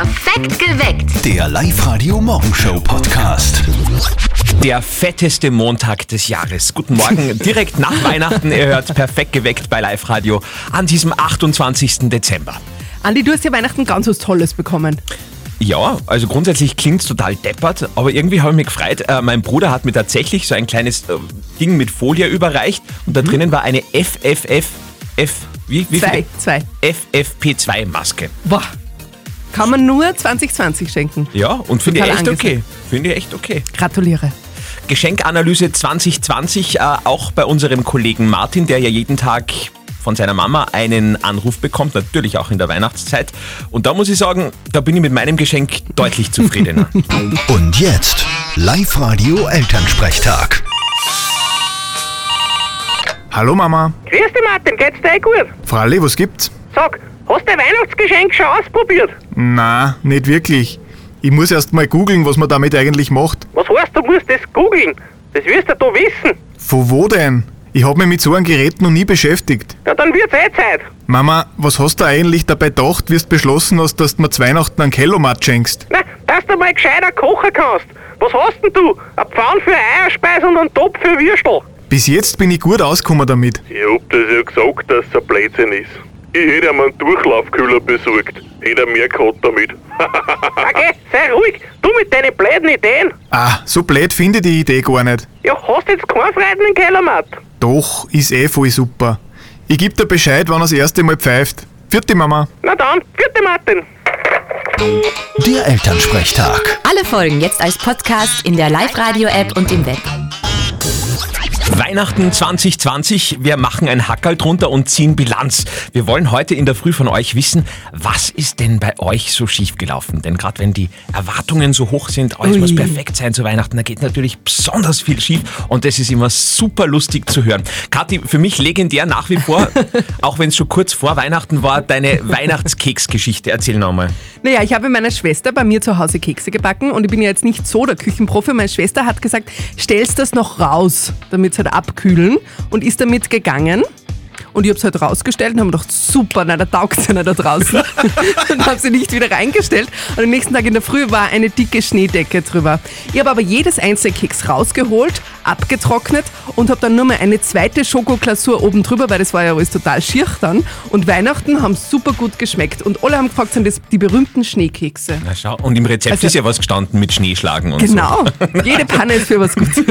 Perfekt geweckt. Der Live-Radio Morgenshow Podcast. Der fetteste Montag des Jahres. Guten Morgen, direkt nach Weihnachten. Ihr hört perfekt geweckt bei Live Radio an diesem 28. Dezember. Andi, du hast ja Weihnachten ganz was Tolles bekommen. Ja, also grundsätzlich klingt es total deppert, aber irgendwie habe ich mich gefreut. Äh, mein Bruder hat mir tatsächlich so ein kleines äh, Ding mit Folie überreicht und da drinnen war eine FFF, F, wie, wie Zwei, viele? zwei. FFP2-Maske. Boah. Kann man nur 2020 schenken. Ja, und finde ich echt okay. angesehen. Finde ich echt okay. Gratuliere. Geschenkanalyse 2020 äh, auch bei unserem Kollegen Martin, der ja jeden Tag von seiner Mama einen Anruf bekommt, natürlich auch in der Weihnachtszeit. Und da muss ich sagen, da bin ich mit meinem Geschenk deutlich zufriedener. Und jetzt Live-Radio Elternsprechtag. Hallo Mama. Grüß dich Martin, geht's dir eh gut? Fralli, was gibt's? Sag, hast du dein Weihnachtsgeschenk schon ausprobiert? Na, nicht wirklich. Ich muss erst mal googeln, was man damit eigentlich macht. Was heißt, du musst das googeln? Das wirst du da wissen. Von wo denn? Ich hab mich mit so einem Gerät noch nie beschäftigt. Ja, dann wird's eh Zeit. Mama, was hast du eigentlich dabei gedacht, wie du beschlossen hast, dass du mir zu Weihnachten einen Kellomat schenkst? Na, dass du mal gescheiter kochen kannst. Was hast denn du? Ein Pfann für Eierspeis und einen Topf für Würstel. Bis jetzt bin ich gut ausgekommen damit. Ich hab das ja gesagt, dass es ein Blödsinn ist. Ich hätte ihm einen Durchlaufkühler besorgt. Hätte er mehr gehabt damit. Okay, sei ruhig. Du mit deinen blöden Ideen. Ah, so blöd finde ich die Idee gar nicht. Ja, hast jetzt keinen Freude im Kellermatt. Doch, ist eh voll super. Ich geb dir Bescheid, wann er das erste Mal pfeift. Vierte Mama. Na dann, vierte Martin. Der Elternsprechtag. Alle Folgen jetzt als Podcast in der Live-Radio-App und im Web. Weihnachten 2020, wir machen ein Hackerl drunter und ziehen Bilanz. Wir wollen heute in der Früh von euch wissen, was ist denn bei euch so schiefgelaufen? Denn gerade wenn die Erwartungen so hoch sind, alles muss Ui. perfekt sein zu Weihnachten, da geht natürlich besonders viel schief und das ist immer super lustig zu hören. Kathi, für mich legendär nach wie vor, auch wenn es schon kurz vor Weihnachten war, deine Weihnachtskeksgeschichte. Erzähl nochmal. Naja, ich habe meiner Schwester bei mir zu Hause Kekse gebacken und ich bin ja jetzt nicht so der Küchenprofi. Meine Schwester hat gesagt, stellst das noch raus, damit halt abkühlen und ist damit gegangen. Und ich habe es halt rausgestellt und habe gedacht, super, na, da taugt ja nicht da draußen. und habe sie nicht wieder reingestellt. Und am nächsten Tag in der Früh war eine dicke Schneedecke drüber. Ich habe aber jedes einzelne Keks rausgeholt, abgetrocknet und habe dann nur mal eine zweite Schokoglasur oben drüber, weil das war ja alles total schier dann. Und Weihnachten haben super gut geschmeckt. Und alle haben gefragt, sind das die berühmten Schneekekse? Na schau, und im Rezept Also- ist ja was gestanden mit Schneeschlagen und Genau, jede Panne ist für was Gutes. so.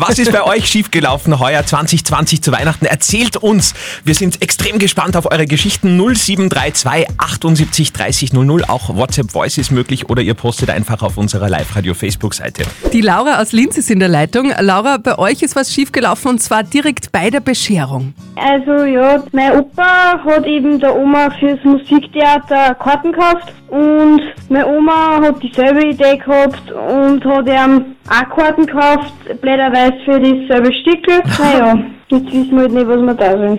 Was ist bei euch schiefgelaufen heuer 2020 zu Weihnachten? Erzählt uns. Wir sind extrem gespannt auf eure Geschichten. 0732 78 30 00. Auch WhatsApp Voice ist möglich oder ihr postet einfach auf unserer Live-Radio-Facebook-Seite. Die Laura aus Linz ist in der Leitung. Laura, bei euch ist was schiefgelaufen und zwar direkt bei der Bescherung. Also ja, mein Opa hat eben der Oma fürs Musiktheater Karten gekauft und meine Oma hat dieselbe Idee gehabt und hat ihm auch Karten gekauft, blöderweise für dasselbe Stickel. Naja, jetzt wissen wir halt nicht, was wir da sollen.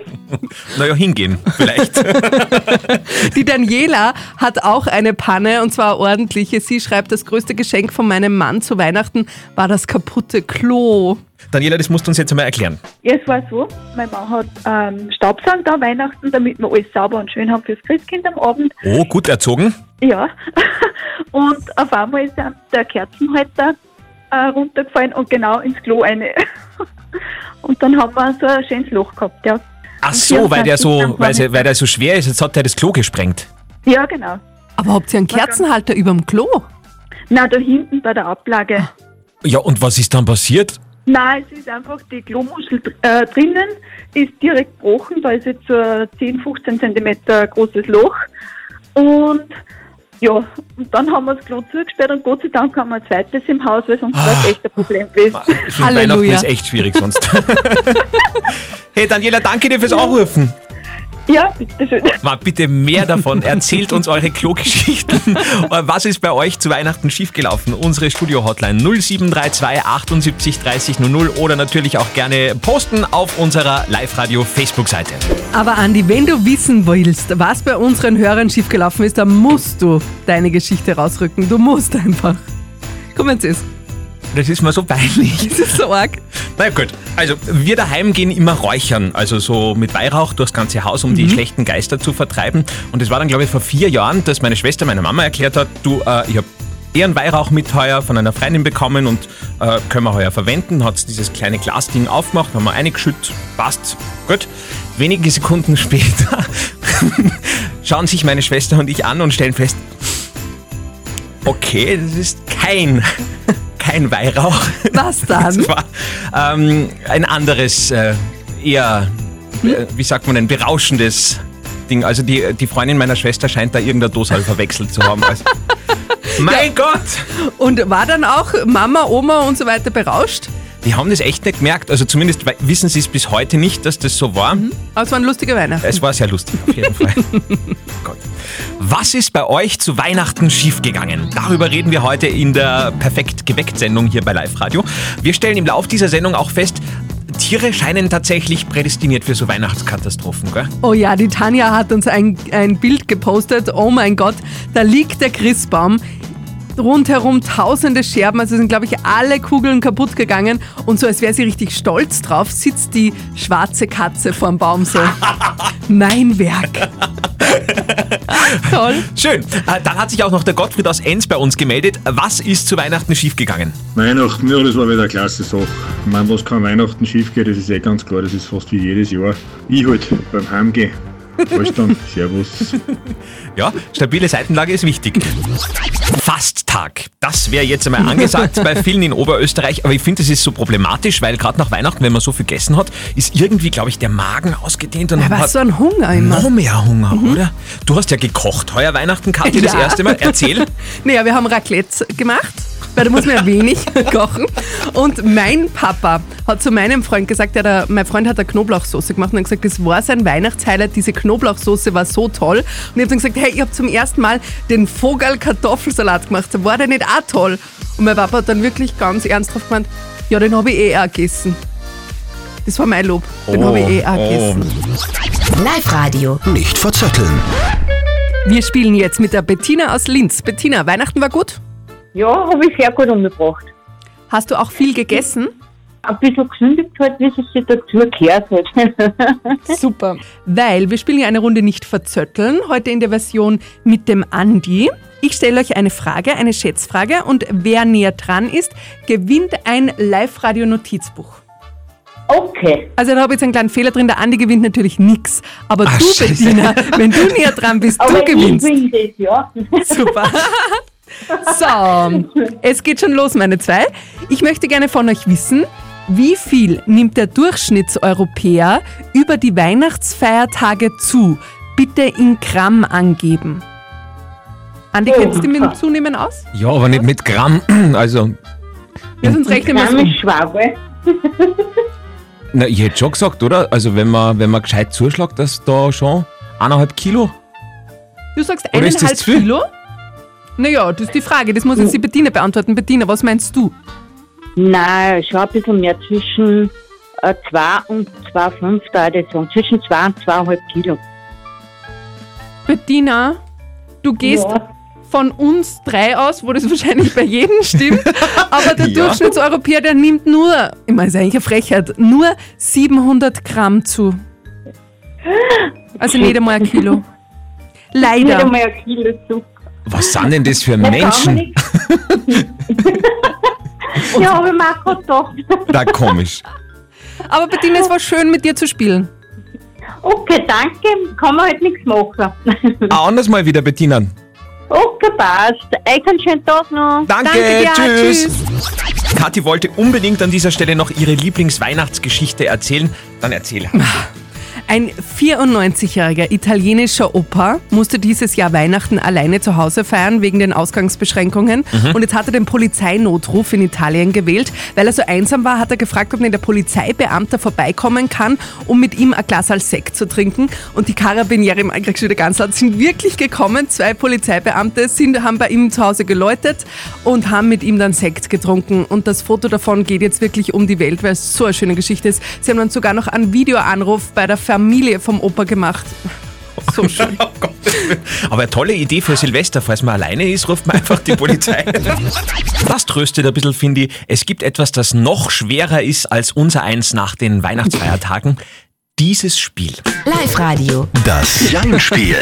Naja, hingehen vielleicht. Die Daniela hat auch eine Panne und zwar ordentliche. Sie schreibt, das größte Geschenk von meinem Mann zu Weihnachten war das kaputte Klo. Daniela, das musst du uns jetzt einmal erklären. Ja, es war so, mein Mann hat ähm, Staubsaugen da Weihnachten, damit wir alles sauber und schön haben fürs Christkind am Abend. Oh, gut erzogen. Ja. und auf einmal ist der Kerzenhalter äh, runtergefallen und genau ins Klo eine. und dann haben wir so ein schönes Loch gehabt, ja. Ach so, weil der so, weil, sie- weil der so schwer ist, jetzt hat der das Klo gesprengt. Ja, genau. Aber habt ihr einen Kerzenhalter überm Klo? Na, da hinten bei der Ablage. Ja, und was ist dann passiert? Nein, es ist einfach die Klomuschel äh, drinnen, ist direkt gebrochen, da ist jetzt so ein 10, 15 Zentimeter großes Loch. Und ja, und dann haben wir das Klo zugesperrt und Gott sei Dank haben wir ein zweites im Haus, weil sonst wäre es echt ein Problem gewesen. Halleluja. Weihnachten ist echt schwierig sonst. hey Daniela, danke dir fürs Anrufen. Ja, bitteschön. Mal bitte mehr davon. Erzählt uns eure Klo-Geschichten. Was ist bei euch zu Weihnachten schiefgelaufen? Unsere Studio-Hotline 0732 78 30 00 oder natürlich auch gerne posten auf unserer Live-Radio-Facebook-Seite. Aber Andi, wenn du wissen willst, was bei unseren Hörern schiefgelaufen ist, dann musst du deine Geschichte rausrücken. Du musst einfach. Komm jetzt ist. Das ist mir so peinlich. Das ist so arg. Na gut, also wir daheim gehen immer räuchern, also so mit Weihrauch durchs ganze Haus, um die schlechten Geister zu vertreiben. Und es war dann, glaube ich, vor vier Jahren, dass meine Schwester meiner Mama erklärt hat, du, äh, ich habe eher einen Weihrauch mit heuer von einer Freundin bekommen und äh, können wir heuer verwenden. Hat dieses kleine Glasding aufgemacht, haben wir eingeschüttet, passt, gut. Wenige Sekunden später schauen sich meine Schwester und ich an und stellen fest, okay, das ist kein, kein Weihrauch. Was dann? Das war ähm, ein anderes, äh, eher, äh, wie sagt man, ein berauschendes Ding. Also die, die Freundin meiner Schwester scheint da irgendeine Dose verwechselt zu haben. Also, mein Gott! Und war dann auch Mama, Oma und so weiter berauscht? Die haben das echt nicht gemerkt. Also zumindest wissen sie es bis heute nicht, dass das so war. Aber es war ein lustiger Weihnachten. Es war sehr lustig, auf jeden Fall. Gott. Was ist bei euch zu Weihnachten schiefgegangen? Darüber reden wir heute in der Perfekt geweckt Sendung hier bei Live Radio. Wir stellen im Lauf dieser Sendung auch fest, Tiere scheinen tatsächlich prädestiniert für so Weihnachtskatastrophen, gell? Oh ja, die Tanja hat uns ein, ein Bild gepostet. Oh mein Gott, da liegt der Christbaum. Rundherum tausende Scherben, also sind, glaube ich, alle Kugeln kaputt gegangen. Und so, als wäre sie richtig stolz drauf, sitzt die schwarze Katze vorm Baum so. mein Werk. Toll. Schön. Äh, Dann hat sich auch noch der Gottfried aus Enns bei uns gemeldet. Was ist zu Weihnachten schiefgegangen? Weihnachten, ja, das war wieder eine klasse Sache. Ich meine, was kann Weihnachten schief gehen, das ist eh ganz klar, das ist fast wie jedes Jahr. Ich halt beim Heimgehen. Alles dann, Servus. Ja, stabile Seitenlage ist wichtig. Fasttag. Das wäre jetzt einmal angesagt bei vielen in Oberösterreich. Aber ich finde, das ist so problematisch, weil gerade nach Weihnachten, wenn man so viel gegessen hat, ist irgendwie, glaube ich, der Magen ausgedehnt und war hat so ein Hunger immer. noch mehr Hunger, oder? Du hast ja gekocht heuer Weihnachten, Kathi, das Ja. erste Mal. Erzähl. Naja, wir haben Raclette gemacht, weil da muss man ja wenig kochen. Und mein Papa hat zu meinem Freund gesagt, der, mein Freund hat eine Knoblauchsoße gemacht und hat gesagt, das war sein Weihnachtshighlight, diese Knoblauchsoße war so toll. Und ich habe dann gesagt, hey, ich habe zum ersten Mal den Vogel-Kartoffelsalat gemacht, war der nicht auch toll? Und mein Papa hat dann wirklich ganz ernsthaft gemeint, ja, den habe ich eh auch gegessen. Das war mein Lob, den habe ich eh auch gegessen. Live-Radio. Nicht verzetteln. Wir spielen jetzt mit der Bettina aus Linz. Bettina, Weihnachten war gut? Ja, habe ich sehr gut umgebracht. Hast du auch viel gegessen? Ein bisschen gesündigt halt, wie es sich dazu gehört halt. Super. Weil wir spielen ja eine Runde nicht verzötteln, heute in der Version mit dem Andi. Ich stelle euch eine Frage, eine Schätzfrage und wer näher dran ist, gewinnt ein Live-Radio-Notizbuch. Okay. Also da habe ich jetzt einen kleinen Fehler drin, der Andi gewinnt natürlich nichts. Aber Ach, du, scheiße. Bettina, wenn du näher dran bist, Aber du gewinnst. ich bin das, ja. Super. So, es geht schon los, meine zwei. Ich möchte gerne von euch wissen, wie viel nimmt der Durchschnittseuropäer über die Weihnachtsfeiertage zu? Bitte in Gramm angeben. Andi, kennst du mit dem Zunehmen aus? Ja, aber nicht mit Gramm. Also, Ja, sonst rechnen wir ist Schwabe. na, ich hätte schon gesagt, oder? Also, wenn man, wenn man gescheit zuschlägt, dass da schon eineinhalb Kilo. Du sagst eineinhalb? Kilo? Naja, das ist die Frage, das muss jetzt die Bettina beantworten. Bettina, was meinst du? Nein, schon ein bisschen mehr zwischen äh, 2 und 2,5 da ich sagen. Zwischen 2 und 2,5 Kilo. Bettina, du gehst Ja. von uns drei aus, wo das wahrscheinlich bei jedem stimmt, aber der Ja. Durchschnittseuropäer, der nimmt nur, ich meine, ist eigentlich eine Frechheit, nur 700 Gramm zu. Also nicht einmal ein Kilo. Nicht Leider. einmal ein Kilo Zucker. Was sind denn das für Da kann man Menschen? ja, habe ich mir auch gerade gedacht. Da komisch. Aber Bettina, es war schön mit dir zu spielen. Okay, danke. Kann man halt nichts machen. Ein anderes Mal wieder, Bettina. okay, passt. Einen schönen Tag noch. Danke, Danke dir, tschüss. tschüss. Kathi wollte unbedingt an dieser Stelle noch ihre Lieblingsweihnachtsgeschichte erzählen. Dann erzähl. Ein 94-jähriger italienischer Opa musste dieses Jahr Weihnachten alleine zu Hause feiern wegen den Ausgangsbeschränkungen. Und jetzt hat er den Polizeinotruf in Italien gewählt. Weil er so einsam war, hat er gefragt, ob nicht der Polizeibeamter vorbeikommen kann, um mit ihm ein Glas als Sekt zu trinken. Und die Karabiniere im ganz laut, sind wirklich gekommen. Zwei Polizeibeamte sind, haben bei ihm zu Hause geläutet und haben mit ihm dann Sekt getrunken. Und das Foto davon geht jetzt wirklich um die Welt, weil es so eine schöne Geschichte ist. Sie haben dann sogar noch einen Videoanruf bei der Familie vom Opa gemacht. So schön. Aber eine tolle Idee für Silvester. Falls man alleine ist, ruft man einfach die Polizei. Das tröstet ein bisschen, finde ich. Es gibt etwas, das noch schwerer ist als unser Eins nach den Weihnachtsfeiertagen. Dieses Spiel. Live-Radio. Das Jein-Spiel.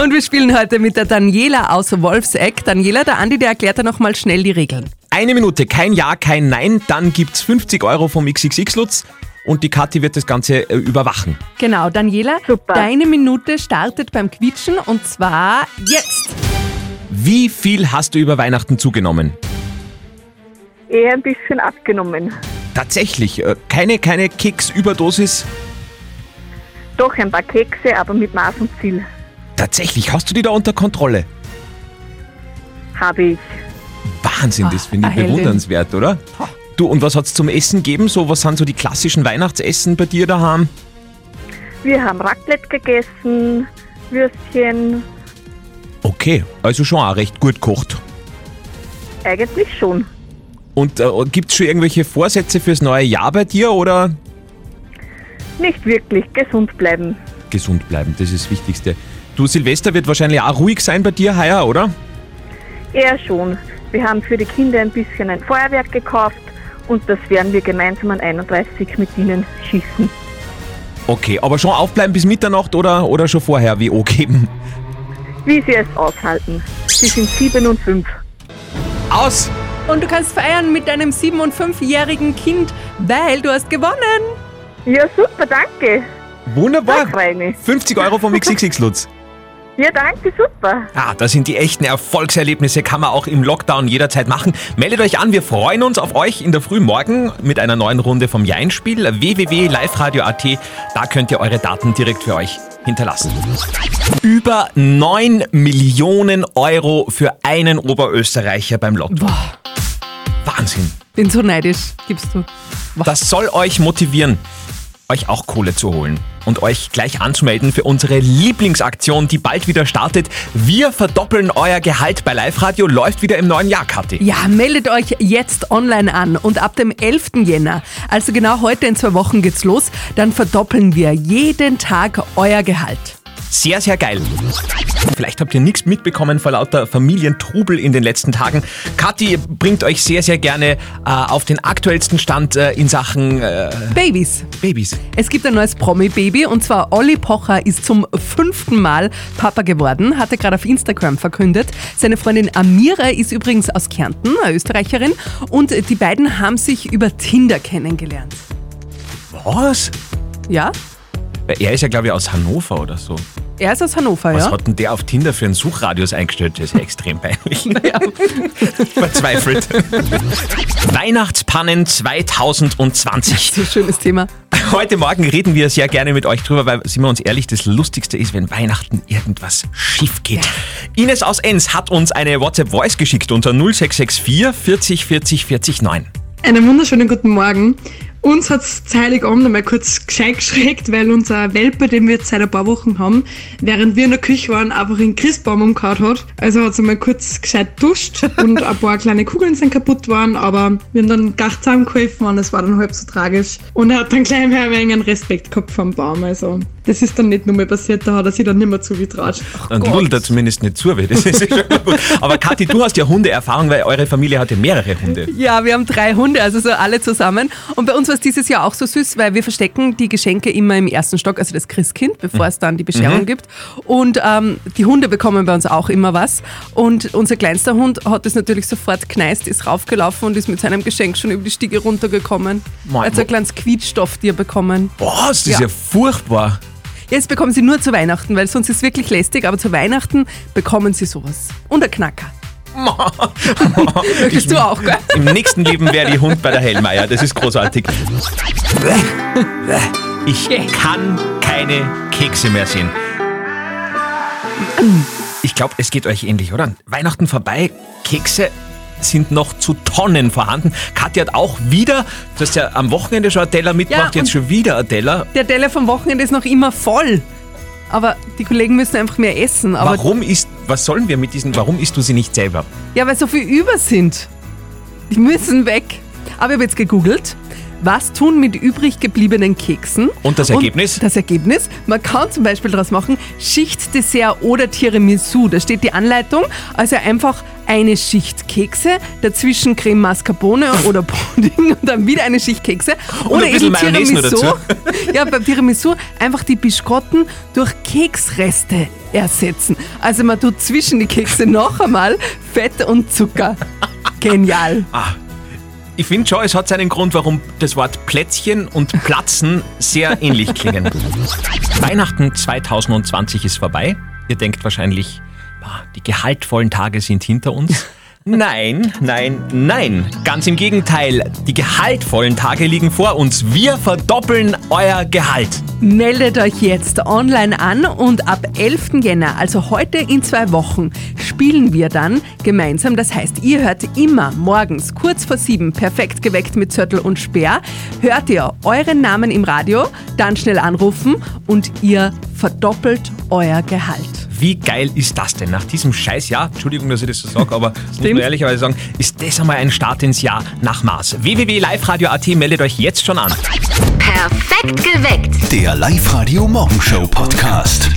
Und wir spielen heute mit der Daniela aus Wolfseck. Daniela, der Andi, der erklärt dir nochmal schnell die Regeln. Eine Minute, kein Ja, kein Nein, dann gibt's 50 Euro vom XXX-Lutz und die Kathi wird das Ganze äh, überwachen. Genau, Daniela, Super. deine Minute startet beim Quietschen und zwar jetzt. Wie viel hast du über Weihnachten zugenommen? Eher ein bisschen abgenommen. Tatsächlich, äh, keine, keine Keks-Überdosis. Doch ein paar Kekse, aber mit Maß und Ziel Tatsächlich, hast du die da unter Kontrolle? habe ich. Wahnsinn, das Ah, finde ich Heldin. bewundernswert, oder? Du, und was hat's zum Essen gegeben? So, was sind so die klassischen Weihnachtsessen bei dir daheim? Wir haben Raclette gegessen, Würstchen, Okay, also schon auch recht gut gekocht. eigentlich schon. Und äh, gibt's schon irgendwelche Vorsätze fürs neue Jahr bei dir oder Nicht wirklich gesund bleiben. gesund bleiben? Das ist das Wichtigste. Du, Silvester wird wahrscheinlich auch ruhig sein bei dir heuer, oder? Eher schon. Wir haben für die Kinder ein bisschen ein Feuerwerk gekauft und das werden wir gemeinsam an 31 mit ihnen schießen. Okay, aber schon aufbleiben bis Mitternacht oder, oder schon vorher WO geben? Wie sie es aushalten. Sie sind sieben und fünf. Aus! Und du kannst feiern mit deinem 7- und 5-jährigen Kind, weil du hast gewonnen. Ja, super, danke. Wunderbar! Da freu ich mich. 50 Euro vom XXX-Lutz. Ja, danke, super. Ah, das sind die echten Erfolgserlebnisse, kann man auch im Lockdown jederzeit machen. Meldet euch an, wir freuen uns auf euch in der Früh morgen mit einer neuen Runde vom Jein-Spiel. www.liveradio.at, da könnt ihr eure Daten direkt für euch hinterlassen. Über 9 Millionen Euro für einen Oberösterreicher beim Lotto. Wahnsinn. Bin so neidisch, gibst du. Das soll euch motivieren, euch auch Kohle zu holen und euch gleich anzumelden für unsere Lieblingsaktion, die bald wieder startet. Wir verdoppeln euer Gehalt bei Live Radio, läuft wieder im neuen Jahr, Kathi. Ja, meldet euch jetzt online an und ab dem 11. Jänner, also genau heute in zwei Wochen geht's los, dann verdoppeln wir jeden Tag euer Gehalt. Sehr, sehr geil. Vielleicht habt ihr nichts mitbekommen vor lauter Familientrubel in den letzten Tagen. Kathi bringt euch sehr, sehr gerne äh, auf den aktuellsten Stand äh, in Sachen äh, Babys. Babys. Es gibt ein neues Promi-Baby und zwar Olli Pocher ist zum fünften Mal Papa geworden, hat er gerade auf Instagram verkündet. Seine Freundin Amira ist übrigens aus Kärnten, eine Österreicherin, und die beiden haben sich über Tinder kennengelernt. Was? Ja? Er ist ja, glaube ich, aus Hannover oder so. Er ist aus Hannover, Was ja? hat denn der auf Tinder für einen Suchradius eingestellt? Das ist ja extrem peinlich. Verzweifelt. Weihnachtspannen 2020. So ein schönes Thema. Heute Morgen reden wir sehr gerne mit euch drüber, weil, sind wir uns ehrlich, das Lustigste ist, wenn Weihnachten irgendwas schief geht. Ines aus Enns hat uns eine WhatsApp-Voice geschickt unter 0664 40 40 40 9. Einen wunderschönen guten Morgen. Uns hat es Heiligabend einmal kurz gescheit geschreckt, weil unser Welpe, den wir jetzt seit ein paar Wochen haben, während wir in der Küche waren, einfach einen Christbaum umgehauen hat. Also hat es einmal kurz gescheit duscht und ein paar kleine Kugeln sind kaputt worden, aber wir haben dann gar zusammengeholfen und es war dann halb so tragisch. Und er hat dann gleich mehr ein wenig einen Respekt gehabt vom Baum. Also das ist dann nicht nur mal passiert, da hat er sich dann nicht mehr zugetraut. Dann lullt er zumindest nicht zu, weil das ist ja schon gut. Aber Kathi, du hast ja Hundeerfahrung, weil eure Familie hat ja mehrere Hunde. Ja, wir haben drei Hunde, also so alle zusammen. Und bei uns war es dieses Jahr auch so süß, weil wir verstecken die Geschenke immer im ersten Stock, also das Christkind, bevor es dann die Bescherung Mhm. gibt. Und ähm, die Hunde bekommen bei uns auch immer was. Und unser kleinster Hund hat es natürlich sofort kneist, ist raufgelaufen und ist mit seinem Geschenk schon über die Stiege runtergekommen. Mein Er hat so ein kleines Quietschstofftier bekommen. Boah, das ist ja furchtbar. Jetzt bekommen sie nur zu Weihnachten, weil sonst ist es wirklich lästig, aber zu Weihnachten bekommen sie sowas. Und ein Knacker. Möchtest du auch, gell? Im nächsten Leben wäre die Hund bei der Hellmeier. Das ist großartig. Ich kann keine Kekse mehr sehen. Ich glaube, es geht euch ähnlich, oder? Weihnachten vorbei, Kekse sind noch zu Tonnen vorhanden. Katja hat auch wieder, du hast ja am Wochenende schon ein Teller mitgebracht, Ja, jetzt schon wieder ein Teller. Der Teller vom Wochenende ist noch immer voll. Aber die Kollegen müssen einfach mehr essen. Aber Warum ist, was sollen wir mit diesen, warum isst du sie nicht selber? Ja, weil so viel über sind. Die müssen weg. Aber ich habe jetzt gegoogelt. was tun mit übrig gebliebenen Keksen? Und das Ergebnis? das Ergebnis, man kann zum Beispiel daraus machen Schichtdessert oder Tiramisu. Da steht die Anleitung. Also einfach eine Schicht Kekse, dazwischen Creme Mascarpone oder Pudding und dann wieder eine Schicht Kekse. Und oder ein bisschen Mayonnaise noch dazu. ja, beim Tiramisu einfach die Biskotten durch Keksreste ersetzen. Also man tut zwischen die Kekse noch einmal Fett und Zucker. Genial. Ah, ich finde schon, es hat seinen Grund, warum das Wort Plätzchen und Platzen sehr ähnlich klingen. Weihnachten 2020 ist vorbei. Ihr denkt wahrscheinlich, ah, die gehaltvollen Tage sind hinter uns. Nein, nein, nein. Ganz im Gegenteil. Die gehaltvollen Tage liegen vor uns. Wir verdoppeln euer Gehalt. Meldet euch jetzt online an und ab 11. Jänner, also heute in zwei Wochen, spielen wir dann gemeinsam. Das heißt, ihr hört immer morgens kurz vor sieben perfekt geweckt mit Zörtel und Speer. Hört ihr euren Namen im Radio, dann schnell anrufen und ihr verdoppelt euer Gehalt. Wie geil ist das denn? Nach diesem Scheißjahr, Entschuldigung, dass ich das so sage, aber das muss man ehrlicherweise sagen, ist das einmal ein Start ins Jahr nach Maß. www.liveradio.at meldet euch jetzt schon an. Perfekt geweckt. Der Live-Radio Morgenshow Podcast.